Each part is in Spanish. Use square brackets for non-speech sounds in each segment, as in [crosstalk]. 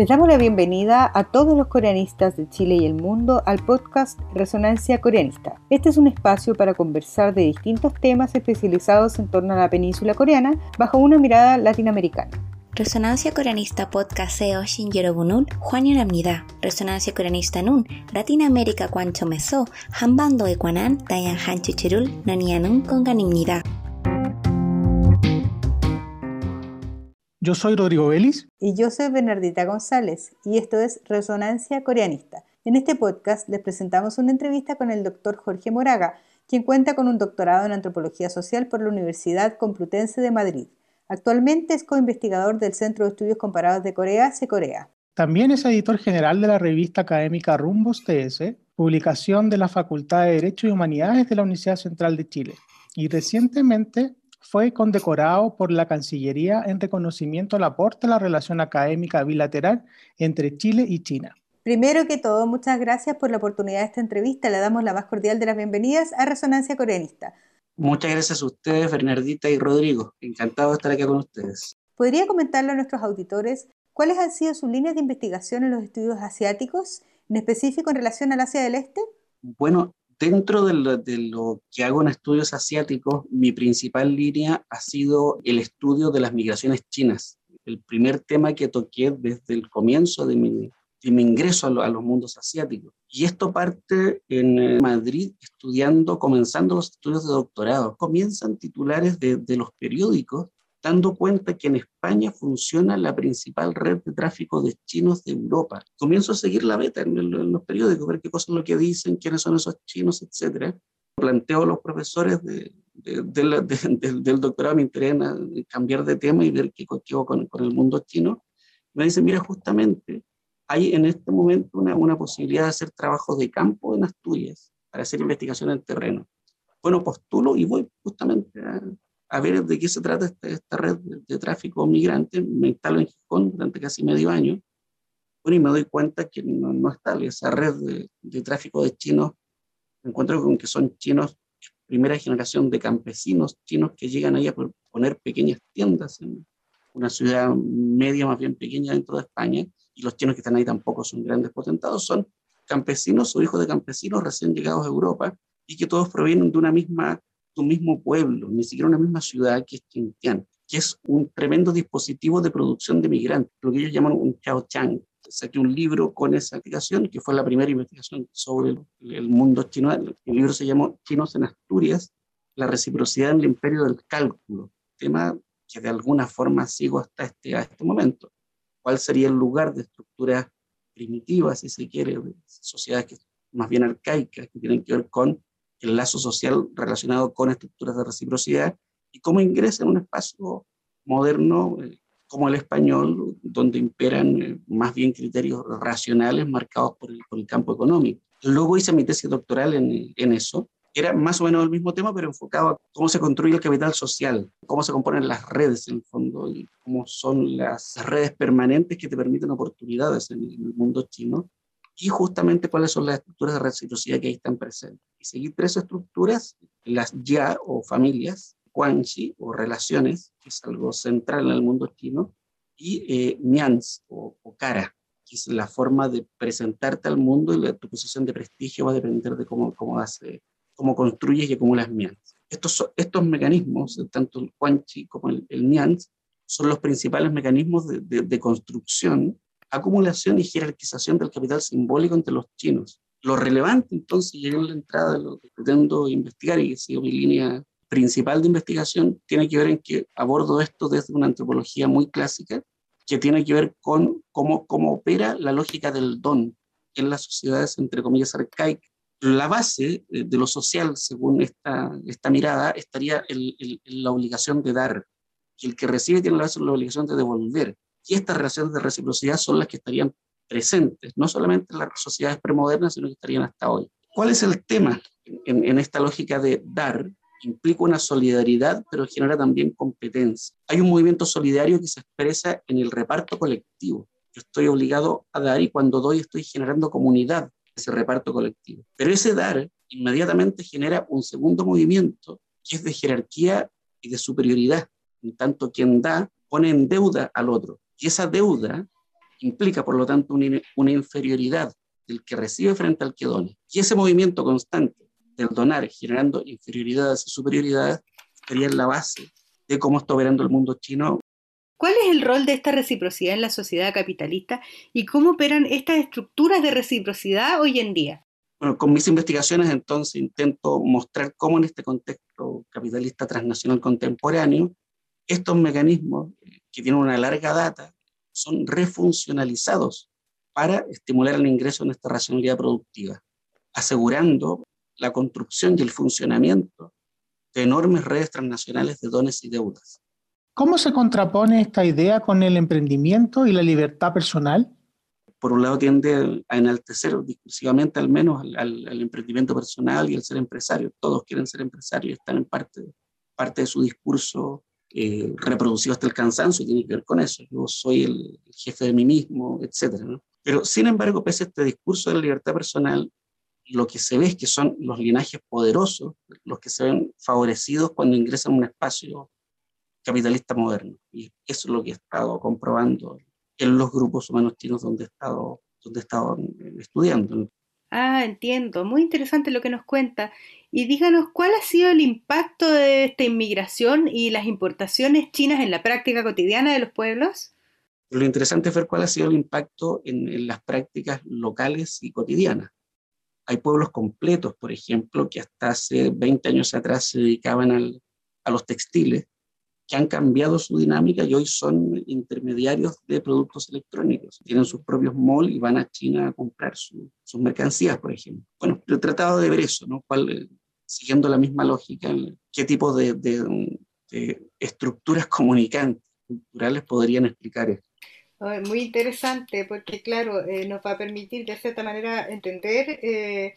Les damos la bienvenida a todos los coreanistas de Chile y el mundo al podcast Resonancia Coreanista. Este es un espacio para conversar de distintos temas especializados en torno a la península coreana bajo una mirada latinoamericana. Resonancia Coreanista Podcast SEO Shinjerobunun, Juan Yoramnida. Resonancia Coreanista Nun, Latinoamérica Cuancho Meso, Hambando Ecuanan, Dayan Hanchuchirul, Nanianun Konganimnida. Yo soy Rodrigo Vélez. Y yo soy Bernardita González, y esto es Resonancia Coreanista. En este podcast les presentamos una entrevista con el doctor Jorge Moraga, quien cuenta con un doctorado en antropología social por la Universidad Complutense de Madrid. Actualmente es coinvestigador del Centro de Estudios Comparados de Corea, SECOREA. También es editor general de la revista académica Rumbos TS, publicación de la Facultad de Derecho y Humanidades de la Universidad Central de Chile. Y recientemente fue condecorado por la Cancillería en reconocimiento al aporte a la relación académica bilateral entre Chile y China. Primero que todo, muchas gracias por la oportunidad de esta entrevista. Le damos la más cordial de las bienvenidas a Resonancia Coreanista. Muchas gracias a ustedes, Bernardita y Rodrigo. Encantado de estar aquí con ustedes. ¿Podría comentarle a nuestros auditores cuáles han sido sus líneas de investigación en los estudios asiáticos, en específico en relación al Asia del Este? Bueno, Dentro de lo, que hago en estudios asiáticos, mi principal línea ha sido el estudio de las migraciones chinas. El primer tema que toqué desde el comienzo de mi, mi ingreso a, los mundos asiáticos. Y esto parte en eh, Madrid, estudiando, comenzando los estudios de doctorado. Comienzan titulares de, de los periódicos dando cuenta que en España funciona la principal red de tráfico de chinos de Europa. Comienzo a seguir la beta en, los periódicos, ver qué cosas es lo que dicen, quiénes son esos chinos, etc. Planteo a los profesores de, del doctorado, me interesa cambiar de tema y ver qué hago con, con el mundo chino. Me dicen, mira, justamente hay en este momento una, una posibilidad de hacer trabajos de campo en Asturias para hacer investigación en terreno. Bueno, postulo y voy justamente a, a ver de qué se trata esta, red de, tráfico migrante. Me instalo en Gijón durante casi medio año. Bueno, y me doy cuenta que no, no es tal. Esa red de, de, tráfico de chinos, me encuentro con que son chinos, primera generación de campesinos chinos que llegan ahí a poner pequeñas tiendas en una ciudad media, más bien pequeña dentro de España. Y los chinos que están ahí tampoco son grandes potentados, son campesinos o hijos de campesinos recién llegados a Europa y que todos provienen de una misma un mismo pueblo, ni siquiera una misma ciudad que es Xinjiang, que es un tremendo dispositivo de producción de migrantes, lo que ellos llaman un Chao Chang. Saqué un libro con esa aplicación, que fue la primera investigación sobre el, mundo chino. El libro se llamó Chinos en Asturias, la reciprocidad en el imperio del cálculo, tema que de alguna forma sigo hasta este, a este momento. ¿Cuál sería el lugar de estructuras primitivas, si se quiere, de sociedades que, más bien arcaicas, que tienen que ver con el lazo social relacionado con estructuras de reciprocidad y cómo ingresa en un espacio moderno eh, como el español, donde imperan eh, más bien criterios racionales marcados por el, por el, campo económico. Luego hice mi tesis doctoral en, en eso. Era más o menos el mismo tema, pero enfocado a cómo se construye el capital social, cómo se componen las redes en el fondo y cómo son las redes permanentes que te permiten oportunidades en el mundo chino y justamente cuáles son las estructuras de reciprocidad que ahí están presentes. Y seguir tres estructuras, las ya o familias, guanxi o relaciones, que es algo central en el mundo chino, y eh, mians o, cara, que es la forma de presentarte al mundo y la, tu posición de prestigio va a depender de cómo, cómo, hace, cómo construyes y acumulas mians. Estos, estos mecanismos, tanto el guanxi como el, el mians, son los principales mecanismos de, de, de construcción acumulación y jerarquización del capital simbólico entre los chinos. Lo relevante entonces, y en la entrada de lo que pretendo investigar y que sido mi línea principal de investigación, tiene que ver en que abordo esto desde una antropología muy clásica, que tiene que ver con cómo, cómo opera la lógica del don en las sociedades, entre comillas, arcaicas. La base de lo social, según esta, esta mirada, estaría en, la obligación de dar, y el que recibe tiene la, base, la obligación de devolver. Y estas relaciones de reciprocidad son las que estarían presentes, no solamente en las sociedades premodernas, sino que estarían hasta hoy. ¿Cuál es el tema en, esta lógica de dar? Implica una solidaridad, pero genera también competencia. Hay un movimiento solidario que se expresa en el reparto colectivo. Yo estoy obligado a dar y cuando doy estoy generando comunidad, ese reparto colectivo. Pero ese dar inmediatamente genera un segundo movimiento que es de jerarquía y de superioridad. En tanto, quien da pone en deuda al otro. Y esa deuda implica, por lo tanto, una, inferioridad del que recibe frente al que dona. Y ese movimiento constante del donar generando inferioridades y superioridades sería la base de cómo está operando el mundo chino. ¿Cuál es el rol de esta reciprocidad en la sociedad capitalista y cómo operan estas estructuras de reciprocidad hoy en día? Bueno, con mis investigaciones entonces intento mostrar cómo en este contexto capitalista transnacional contemporáneo, estos mecanismos que tienen una larga data son refuncionalizados para estimular el ingreso en esta racionalidad productiva, asegurando la construcción y el funcionamiento de enormes redes transnacionales de dones y deudas. ¿Cómo se contrapone esta idea con el emprendimiento y la libertad personal? Por un lado tiende a enaltecer discursivamente al menos al, emprendimiento personal y el ser empresario. Todos quieren ser empresarios, están en parte, parte de su discurso eh, reproducido hasta el cansancio, tiene que ver con eso. Yo soy el, jefe de mí mismo, etc. Pero sin embargo, pese a este discurso de la libertad personal, lo que se ve es que son los linajes poderosos los que se ven favorecidos cuando ingresan a un espacio capitalista moderno. Y eso es lo que he estado comprobando en los grupos humanos chinos donde he estado, donde he estado estudiando. Ah, entiendo. Muy interesante lo que nos cuenta. Y díganos, ¿cuál ha sido el impacto de esta inmigración y las importaciones chinas en la práctica cotidiana de los pueblos? Lo interesante es ver cuál ha sido el impacto en, las prácticas locales y cotidianas. Hay pueblos completos, por ejemplo, que hasta hace 20 años atrás se dedicaban a los textiles que han cambiado su dinámica y hoy son intermediarios de productos electrónicos. Tienen sus propios malls y van a China a comprar sus mercancías, por ejemplo. Bueno, he tratado de ver eso, ¿no? ¿Cuál, siguiendo la misma lógica, qué tipo de, de, estructuras [laughs] comunicantes culturales podrían explicar esto. Muy interesante, porque claro, eh, nos va a permitir de cierta manera entender eh,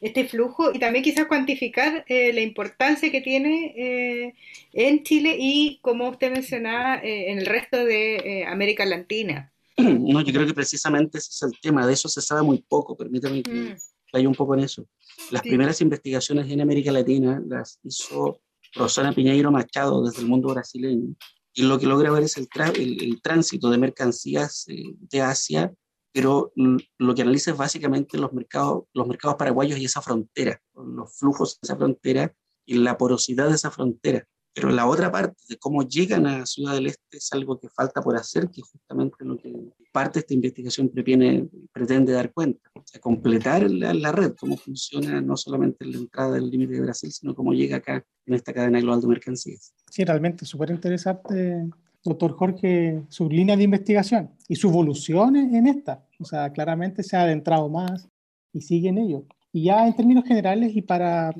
este flujo y también quizás cuantificar eh, la importancia que tiene eh, en Chile y, como usted mencionaba, eh, en el resto de América Latina. [clears throat] No, yo creo que precisamente ese es el tema, de eso se sabe muy poco, permítame que mm. vaya un poco en eso. Las primeras investigaciones en América Latina las hizo Rosana Piñeiro Machado desde el mundo brasileño, y lo que logra ver es el, el tránsito de mercancías de Asia pero lo que analiza es básicamente los mercados, los mercados paraguayos y esa frontera, los flujos de esa frontera y la porosidad de esa frontera. Pero la otra parte de cómo llegan a Ciudad del Este es algo que falta por hacer, que justamente lo que parte de esta investigación pretende, pretende dar cuenta. O sea, completar la, la, red, cómo funciona no solamente la entrada del límite de Brasil, sino cómo llega acá en esta cadena global de mercancías. Sí, realmente súper interesante doctor Jorge, su línea de investigación y su evolución en esta. O sea, claramente se ha adentrado más y sigue en ello. Y ya en términos generales y para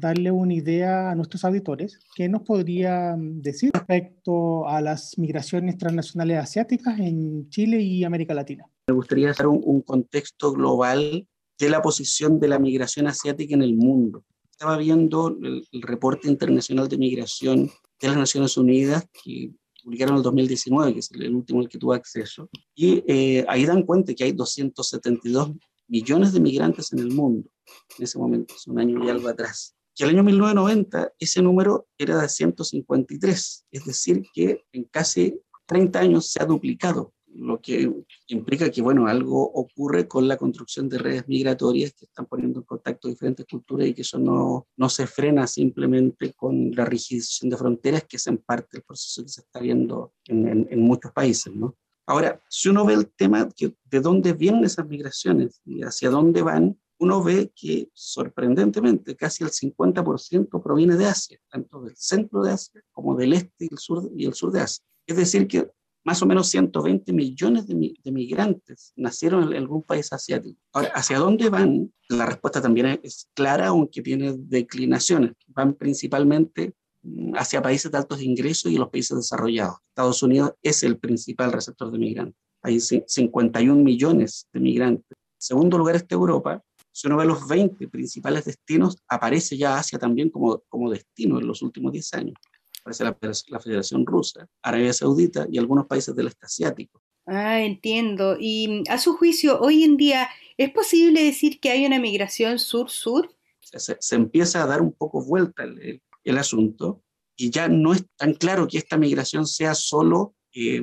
darle una idea a nuestros auditores, ¿qué nos podría decir respecto a las migraciones transnacionales asiáticas en Chile y América Latina? Me gustaría hacer un, contexto global de la posición de la migración asiática en el mundo. Estaba viendo el, el reporte internacional de migración de las Naciones Unidas, que publicaron en el 2019, que es el último al que tuve acceso, y eh, ahí dan cuenta que hay 272 millones de migrantes en el mundo en ese momento, es un año y algo atrás. Que el año 1990 ese número era de 153, es decir, que en casi 30 años se ha duplicado lo que implica que, bueno, algo ocurre con la construcción de redes migratorias que están poniendo en contacto diferentes culturas y que eso no, no se frena simplemente con la rigidización de fronteras, que es en parte el proceso que se está viendo en, en, muchos países, ¿no? Ahora, si uno ve el tema de dónde vienen esas migraciones y hacia dónde van, uno ve que sorprendentemente casi el 50% proviene de Asia, tanto del centro de Asia como del este y el sur, y el sur de Asia. Es decir, que más o menos 120 millones de, de, migrantes nacieron en algún país asiático. Ahora, ¿hacia dónde van? La respuesta también es clara, aunque tiene declinaciones. Van principalmente mm, hacia países de altos ingresos y los países desarrollados. Estados Unidos es el principal receptor de migrantes. Hay 51 millones de migrantes. En segundo lugar está Europa. Si uno ve los 20 principales destinos, aparece ya Asia también como, como destino en los últimos 10 años parece la, la Federación Rusa, Arabia Saudita y algunos países del este asiático. Ah, entiendo. Y a su juicio, hoy en día, ¿es posible decir que hay una migración sur-sur? Se, se, empieza a dar un poco vuelta el, el, asunto y ya no es tan claro que esta migración sea solo eh,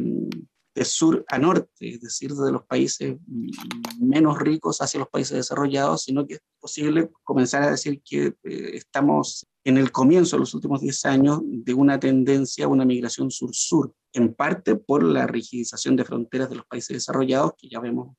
de sur a norte, es decir, de los países menos ricos hacia los países desarrollados, sino que es posible comenzar a decir que eh, estamos en el comienzo de los últimos 10 años de una tendencia a una migración sur-sur, en parte por la rigidización de fronteras de los países desarrollados, que ya vemos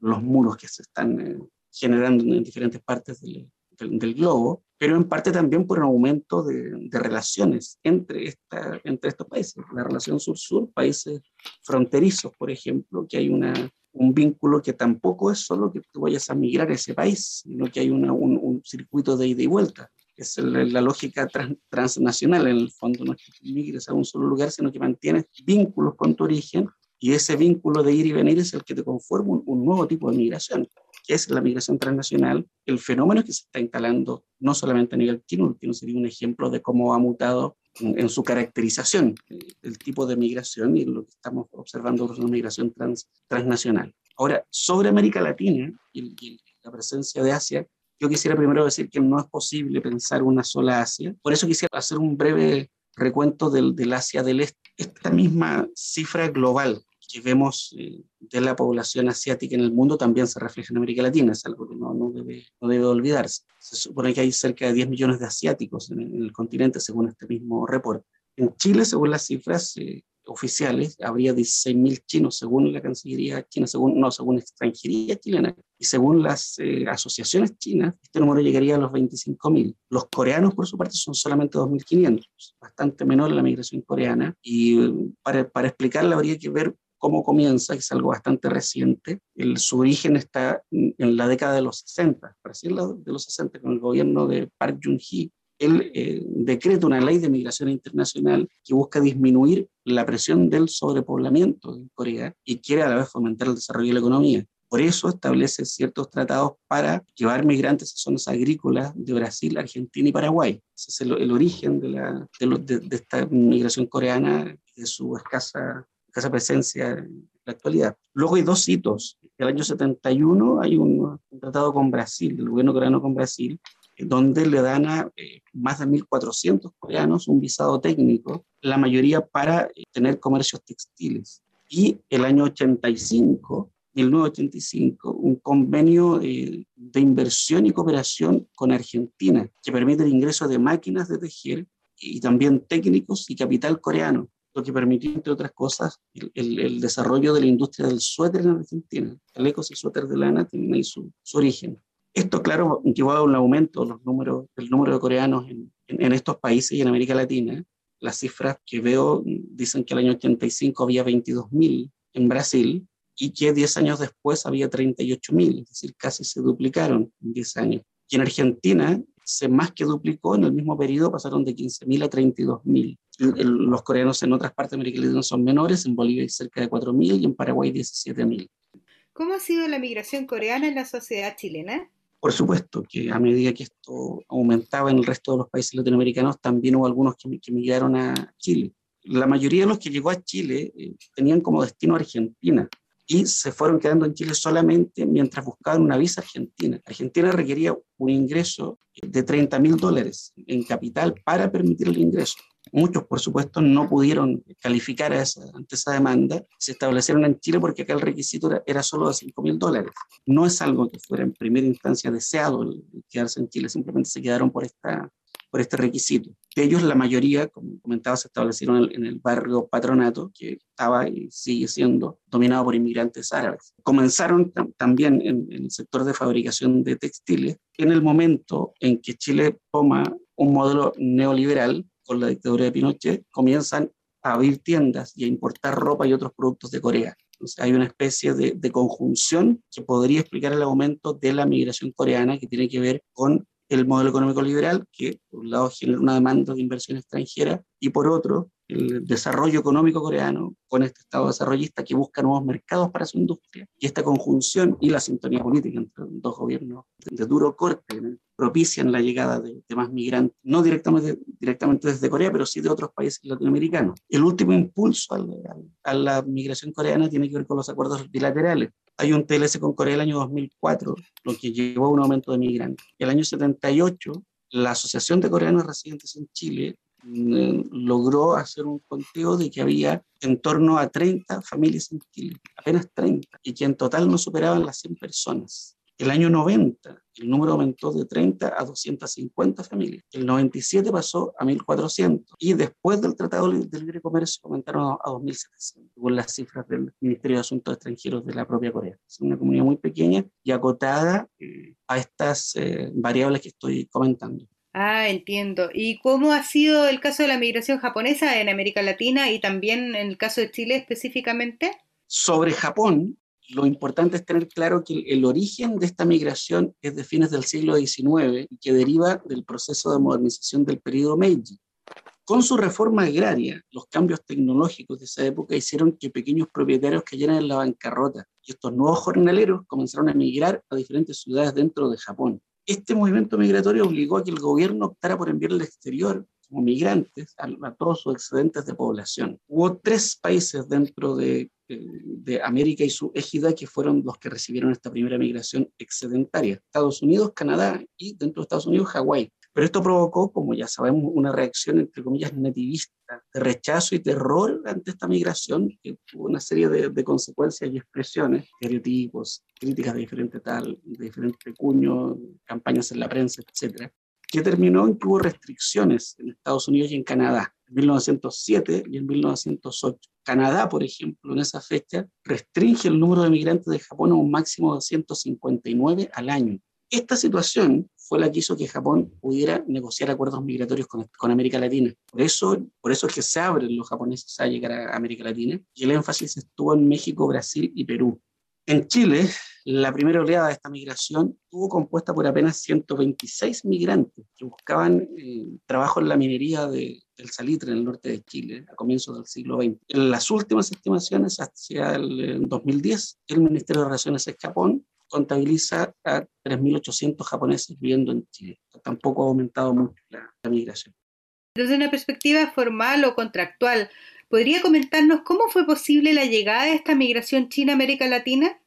los muros que se están eh, generando en diferentes partes del, del, globo, pero en parte también por un aumento de, de relaciones entre, esta, entre estos países, la relación sur-sur, países fronterizos, por ejemplo, que hay una, un vínculo que tampoco es solo que tú vayas a migrar a ese país, sino que hay una, un, un, circuito de ida y vuelta. Es la, la lógica trans, transnacional, en el fondo, no es que migres a un solo lugar, sino que mantienes vínculos con tu origen y ese vínculo de ir y venir es el que te conforma un, un nuevo tipo de migración que es la migración transnacional, el fenómeno que se está instalando no solamente a nivel chino, sino sería un ejemplo de cómo ha mutado en, en su caracterización eh, el tipo de migración y lo que estamos observando es una migración trans, transnacional. Ahora, sobre América Latina y, y la presencia de Asia, yo quisiera primero decir que no es posible pensar una sola Asia. Por eso quisiera hacer un breve recuento del, del Asia del Este. Esta misma cifra global que vemos eh, de la población asiática en el mundo también se refleja en América Latina, es algo que no, no, debe, no debe olvidarse. Se supone que hay cerca de 10 millones de asiáticos en el, en el continente, según este mismo reporte. En Chile, según las cifras eh, oficiales, habría 16.000 chinos, según la Cancillería china, según, no, según extranjería chilena, y según las eh, asociaciones chinas, este número llegaría a los 25.000. Los coreanos, por su parte, son solamente 2.500, bastante menor la migración coreana, y eh, para, para explicarla habría que ver cómo comienza, que es algo bastante reciente. El, su origen está en la década de los 60, parece de los 60, con el gobierno de Park Geun-hye. Él eh, decreta una ley de migración internacional que busca disminuir la presión del sobrepoblamiento en Corea y quiere a la vez fomentar el desarrollo de la economía. Por eso establece ciertos tratados para llevar migrantes a zonas agrícolas de Brasil, Argentina y Paraguay. Ese es el, origen de, la, de, de, de esta migración coreana, de su escasa esa presencia en la actualidad. Luego hay dos hitos. El año 71 hay un, un tratado con Brasil, el gobierno coreano con Brasil, donde le dan a eh, más de 1.400 coreanos un visado técnico, la mayoría para eh, tener comercios textiles. Y el año 85, 1985, un convenio eh, de inversión y cooperación con Argentina que permite el ingreso de máquinas de tejer y también técnicos y capital coreano lo que permitió, entre otras cosas, el, el, el, desarrollo de la industria del suéter en Argentina. Chalecos y suéter de lana tienen ahí su, origen. Esto, claro, llevó a un aumento los números, del número de coreanos en, estos países y en América Latina. Las cifras que veo dicen que el año 85 había 22.000 en Brasil y que 10 años después había 38.000, es decir, casi se duplicaron en 10 años. Y en Argentina se más que duplicó en el mismo periodo, pasaron de 15.000 a 32.000. Los coreanos en otras partes de América Latina son menores, en Bolivia hay cerca de 4.000 y en Paraguay 17.000. ¿Cómo ha sido la migración coreana en la sociedad chilena? Por supuesto que a medida que esto aumentaba en el resto de los países latinoamericanos, también hubo algunos que, que migraron a Chile. La mayoría de los que llegó a Chile eh, tenían como destino Argentina, y se fueron quedando en Chile solamente mientras buscaban una visa argentina. Argentina requería un ingreso de 30 mil dólares en capital para permitir el ingreso. Muchos, por supuesto, no pudieron calificar a esa, ante esa demanda. Se establecieron en Chile porque acá el requisito era, solo de 5 mil dólares. No es algo que fuera en primera instancia deseado el, quedarse en Chile, simplemente se quedaron por esta, por este requisito. De ellos, la mayoría, como comentaba, se establecieron en el, barrio Patronato, que estaba y sigue siendo dominado por inmigrantes árabes. Comenzaron tam también en el sector de fabricación de textiles en el momento en que Chile toma un modelo neoliberal con la dictadura de Pinochet, comienzan a abrir tiendas y a importar ropa y otros productos de Corea. Entonces, hay una especie de, de, conjunción que podría explicar el aumento de la migración coreana que tiene que ver con el modelo económico liberal, que por un lado genera una demanda de inversión extranjera y por otro el desarrollo económico coreano con este Estado desarrollista que busca nuevos mercados para su industria. Y esta conjunción y la sintonía política entre dos gobiernos de, duro corte ¿no? Propician la llegada de, más migrantes, no directamente, directamente desde Corea, pero sí de otros países latinoamericanos. El último impulso a la, migración coreana tiene que ver con los acuerdos bilaterales. Hay un TLC con Corea el año 2004, lo que llevó a un aumento de migrantes. El año 78, la Asociación de Coreanos Residentes en Chile mm, logró hacer un conteo de que había en torno a 30 familias en Chile, apenas 30, y que en total no superaban las 100 personas. El año 90, el número aumentó de 30 a 250 familias. El 97 pasó a 1.400. Y después del Tratado de Libre Comercio aumentaron a 2.700, según las cifras del Ministerio de Asuntos Extranjeros de la propia Corea. Es una comunidad muy pequeña y acotada eh, a estas eh, variables que estoy comentando. Ah, entiendo. ¿Y cómo ha sido el caso de la migración japonesa en América Latina y también en el caso de Chile específicamente? Sobre Japón, lo importante es tener claro que el, origen de esta migración es de fines del siglo XIX y que deriva del proceso de modernización del periodo Meiji. Con su reforma agraria, los cambios tecnológicos de esa época hicieron que pequeños propietarios cayeran en la bancarrota y estos nuevos jornaleros comenzaron a migrar a diferentes ciudades dentro de Japón. Este movimiento migratorio obligó a que el gobierno optara por enviar al exterior como migrantes a, todos sus excedentes de población. Hubo tres países dentro de, de, América y su égida que fueron los que recibieron esta primera migración excedentaria. Estados Unidos, Canadá y dentro de Estados Unidos, Hawái. Pero esto provocó, como ya sabemos, una reacción, entre comillas, nativista, de rechazo y terror ante esta migración, que tuvo una serie de, de consecuencias y expresiones, estereotipos, críticas de diferente tal, de diferente cuño, campañas en la prensa, etcétera, que terminó en que hubo restricciones en Estados Unidos y en Canadá, en 1907 y en 1908. Canadá, por ejemplo, en esa fecha, restringe el número de migrantes de Japón a un máximo de 159 al año. Esta situación fue la que hizo que Japón pudiera negociar acuerdos migratorios con, con, América Latina. Por eso, por eso es que se abren los japoneses a llegar a América Latina y el énfasis estuvo en México, Brasil y Perú. En Chile, la primera oleada de esta migración estuvo compuesta por apenas 126 migrantes que buscaban eh, trabajo en la minería de, del salitre en el norte de Chile a comienzos del siglo XX. En las últimas estimaciones, hacia el 2010, el Ministerio de Relaciones de Japón contabiliza a 3.800 japoneses viviendo en Chile. Tampoco ha aumentado mucho la, la migración. Desde una perspectiva formal o contractual, ¿Podría comentarnos cómo fue posible la llegada de esta migración china a América Latina?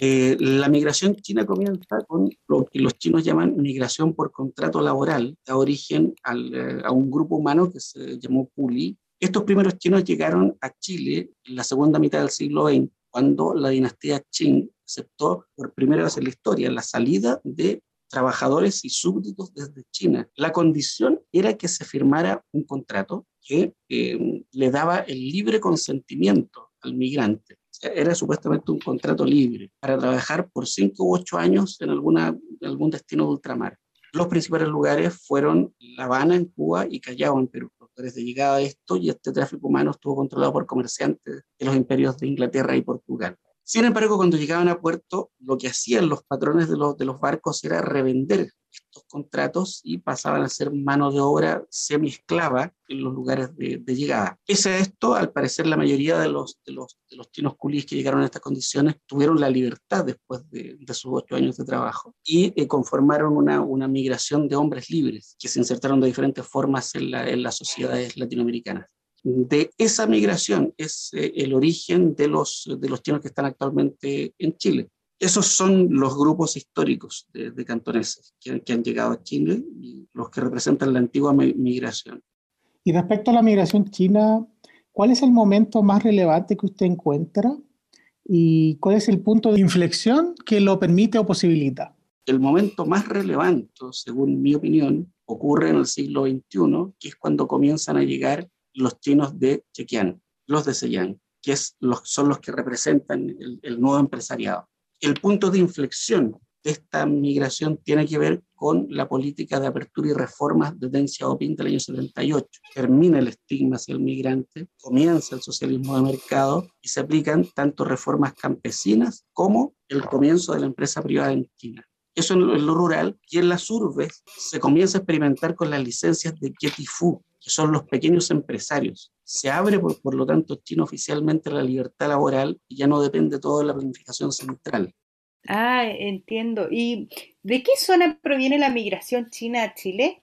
Eh, la migración china comienza con lo que los chinos llaman migración por contrato laboral, da origen eh, a un grupo humano que se llamó Puli. Estos primeros chinos llegaron a Chile en la segunda mitad del siglo XX, cuando la dinastía Qing aceptó por primera vez en la historia la salida de trabajadores y súbditos desde China. La condición era que se firmara un contrato que eh, le daba el libre consentimiento al migrante. Era supuestamente un contrato libre para trabajar por cinco u ocho años en, alguna, algún destino de ultramar. Los principales lugares fueron La Habana en Cuba y Callao en Perú. Desde llegada a esto y este tráfico humano estuvo controlado por comerciantes de los imperios de Inglaterra y Portugal. Sin embargo, cuando llegaban a puerto, lo que hacían los patrones de los, de los barcos era revender estos contratos y pasaban a ser mano de obra semi-esclava en los lugares de, llegada. Pese a esto, al parecer la mayoría de los, de los, de los chinos culís que llegaron a estas condiciones tuvieron la libertad después de, de sus ocho años de trabajo y eh, conformaron una, una migración de hombres libres que se insertaron de diferentes formas en, la, en las sociedades latinoamericanas de esa migración es eh, el origen de los, de los chinos que están actualmente en Chile. Esos son los grupos históricos de, cantoneses que, han llegado a Chile y los que representan la antigua migración. Y respecto a la migración china, ¿cuál es el momento más relevante que usted encuentra? ¿Y cuál es el punto de inflexión que lo permite o posibilita? El momento más relevante, según mi opinión, ocurre en el siglo XXI, que es cuando comienzan a llegar los chinos de Chequián, los de Seyang, que es los, son los que representan el, nuevo empresariado. El punto de inflexión de esta migración tiene que ver con la política de apertura y reformas de Deng Xiaoping del año 78. Termina el estigma hacia el migrante, comienza el socialismo de mercado y se aplican tanto reformas campesinas como el comienzo de la empresa privada en China. Eso en lo, rural y en las urbes se comienza a experimentar con las licencias de Fu, que son los pequeños empresarios. Se abre, por, por lo tanto, China oficialmente la libertad laboral y ya no depende todo de la planificación central. Ah, entiendo. ¿Y de qué zona proviene la migración china a Chile?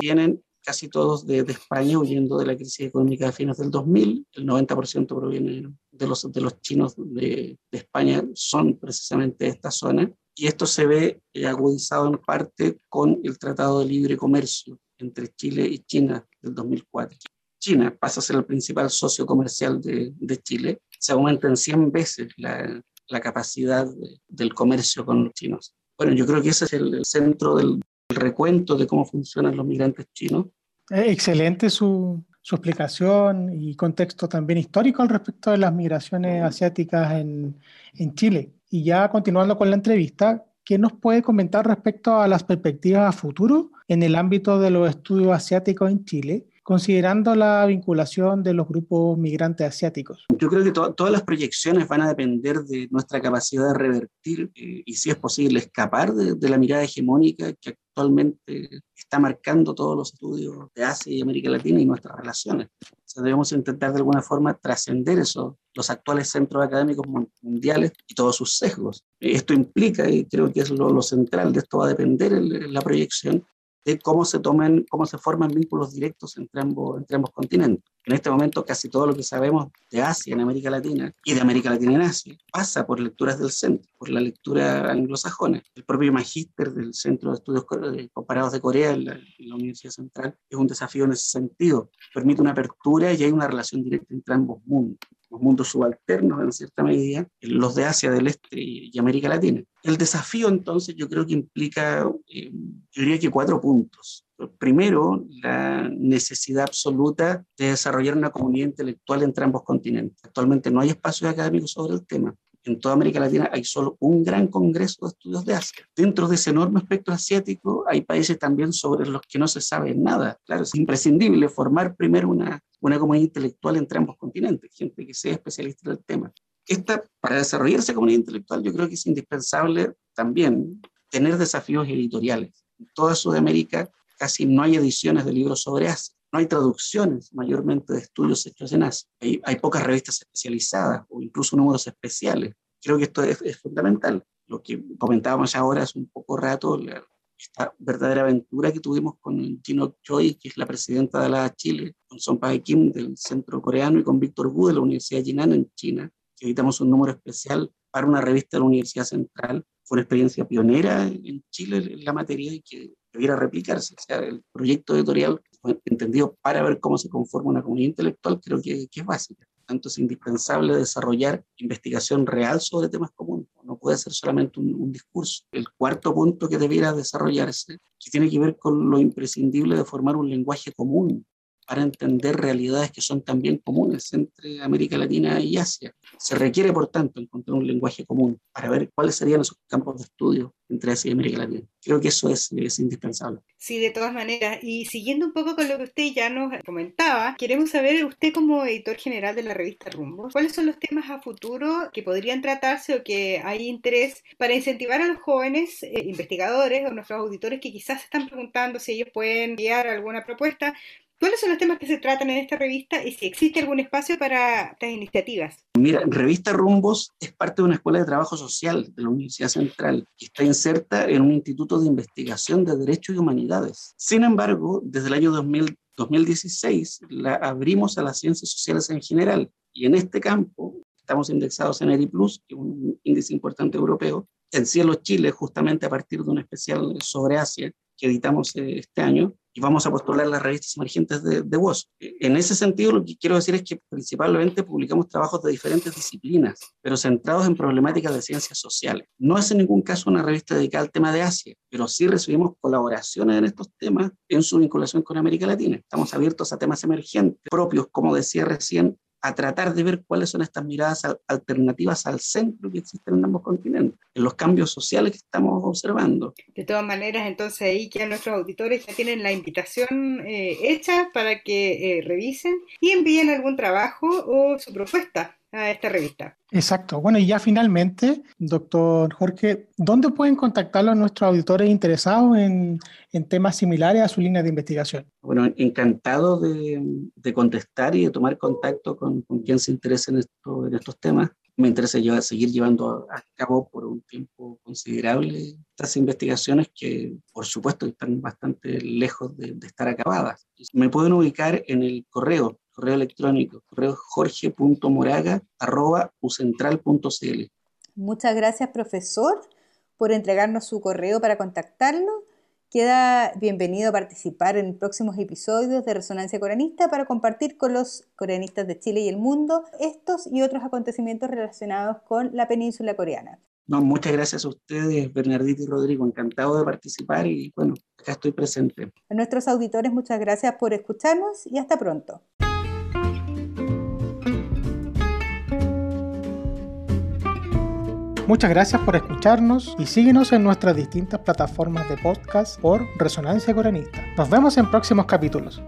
Vienen casi todos de, España huyendo de la crisis económica de fines del 2000. El 90% proviene de los, de los chinos de, de España, son precisamente de esta zona. Y esto se ve agudizado en parte con el Tratado de Libre Comercio entre Chile y China del 2004. China pasa a ser el principal socio comercial de, de Chile, se aumenta en 100 veces la, la capacidad del comercio con los chinos. Bueno, yo creo que ese es el, centro del, recuento de cómo funcionan los migrantes chinos. Excelente su, su, explicación y contexto también histórico al respecto de las migraciones asiáticas en, en Chile. Y ya continuando con la entrevista, ¿qué nos puede comentar respecto a las perspectivas a futuro en el ámbito de los estudios asiáticos en Chile? Considerando la vinculación de los grupos migrantes asiáticos? Yo creo que todas las proyecciones van a depender de nuestra capacidad de revertir eh, y, si es posible, escapar de, la mirada hegemónica que actualmente está marcando todos los estudios de Asia y América Latina y nuestras relaciones. debemos intentar de alguna forma trascender eso, los actuales centros académicos mundiales y todos sus sesgos. Esto implica, y creo que es lo, central, de esto va a depender la proyección, de cómo se toman, cómo se forman vínculos directos entre ambos, entre ambos continentes. En este momento casi todo lo que sabemos de Asia en América Latina y de América Latina en Asia pasa por lecturas del centro, por la lectura anglosajona. El propio magíster del Centro de Estudios Comparados de Corea en la, Universidad Central es un desafío en ese sentido. Permite una apertura y hay una relación directa entre ambos mundos los mundos subalternos en cierta medida, los de Asia del Este y, América Latina. El desafío entonces yo creo que implica, eh, yo diría que cuatro puntos. Primero, la necesidad absoluta de desarrollar una comunidad intelectual entre ambos continentes. Actualmente no hay espacios académicos sobre el tema. En toda América Latina hay solo un gran congreso de estudios de Asia. Dentro de ese enorme espectro asiático hay países también sobre los que no se sabe nada. Claro, es imprescindible formar primero una, una comunidad intelectual entre ambos continentes, gente que sea especialista en el tema. Esta, para desarrollar esa comunidad intelectual yo creo que es indispensable también tener desafíos editoriales. En toda Sudamérica casi no hay ediciones de libros sobre Asia. No hay traducciones mayormente de estudios hechos en Asia. Hay, pocas revistas especializadas o incluso números especiales. Creo que esto es, fundamental. Lo que comentábamos ahora hace un poco rato, esta verdadera aventura que tuvimos con Jin Choi, que es la presidenta de la Chile, con Son Pae Kim del Centro Coreano y con Víctor Wu de la Universidad Jinan en China, que editamos un número especial para una revista de la Universidad Central. Fue una experiencia pionera en Chile en la materia y que debiera replicarse. O sea, el proyecto editorial entendido para ver cómo se conforma una comunidad intelectual creo que, que es básica. Tanto es indispensable desarrollar investigación real sobre temas comunes. No puede ser solamente un, un, discurso. El cuarto punto que debiera desarrollarse, que tiene que ver con lo imprescindible de formar un lenguaje común para entender realidades que son también comunes entre América Latina y Asia. Se requiere, por tanto, encontrar un lenguaje común para ver cuáles serían esos campos de estudio entre Asia y América Latina. Creo que eso es, es, indispensable. Sí, de todas maneras. Y siguiendo un poco con lo que usted ya nos comentaba, queremos saber, usted como editor general de la revista Rumbo, ¿cuáles son los temas a futuro que podrían tratarse o que hay interés para incentivar a los jóvenes eh, investigadores o nuestros auditores que quizás se están preguntando si ellos pueden enviar alguna propuesta ¿Cuáles son los temas que se tratan en esta revista y si existe algún espacio para estas iniciativas? Mira, Revista Rumbos es parte de una escuela de trabajo social de la Universidad Central y está inserta en un instituto de investigación de derechos y humanidades. Sin embargo, desde el año 2016 la abrimos a las ciencias sociales en general y en este campo estamos indexados en Plus, que es un índice importante europeo, en Cielo Chile, justamente a partir de un especial sobre Asia que editamos eh, este año, y vamos a postular las revistas emergentes de, de WOS. En ese sentido, lo que quiero decir es que principalmente publicamos trabajos de diferentes disciplinas, pero centrados en problemáticas de ciencias sociales. No es en ningún caso una revista dedicada al tema de Asia, pero sí recibimos colaboraciones en estos temas en su vinculación con América Latina. Estamos abiertos a temas emergentes propios, como decía recién, a tratar de ver cuáles son estas miradas alternativas al centro que existen en ambos continentes, en los cambios sociales que estamos observando. De todas maneras, entonces ahí ya nuestros auditores ya tienen la invitación eh, hecha para que eh, revisen y envíen algún trabajo o su propuesta a esta revista. Exacto. Bueno, y ya finalmente, doctor Jorge, ¿dónde pueden contactarlo nuestros auditores interesados en, en, temas similares a su línea de investigación? Bueno, encantado de, de contestar y de tomar contacto con, con quien se interese en, esto, en estos temas. Me interesa llevar, seguir llevando a cabo por un tiempo considerable estas investigaciones que, por supuesto, están bastante lejos de, de estar acabadas. Me pueden ubicar en el correo correo electrónico, correo jorge.moraga.ucentral.cl. Muchas gracias, profesor, por entregarnos su correo para contactarlo Queda bienvenido a participar en próximos episodios de Resonancia Coreanista para compartir con los coreanistas de Chile y el mundo estos y otros acontecimientos relacionados con la península coreana. No, muchas gracias a ustedes, Bernardito y Rodrigo. Encantado de participar y bueno, acá estoy presente. A nuestros auditores, muchas gracias por escucharnos y hasta pronto. Muchas gracias por escucharnos y síguenos en nuestras distintas plataformas de podcast por Resonancia Coranista. Nos vemos en próximos capítulos.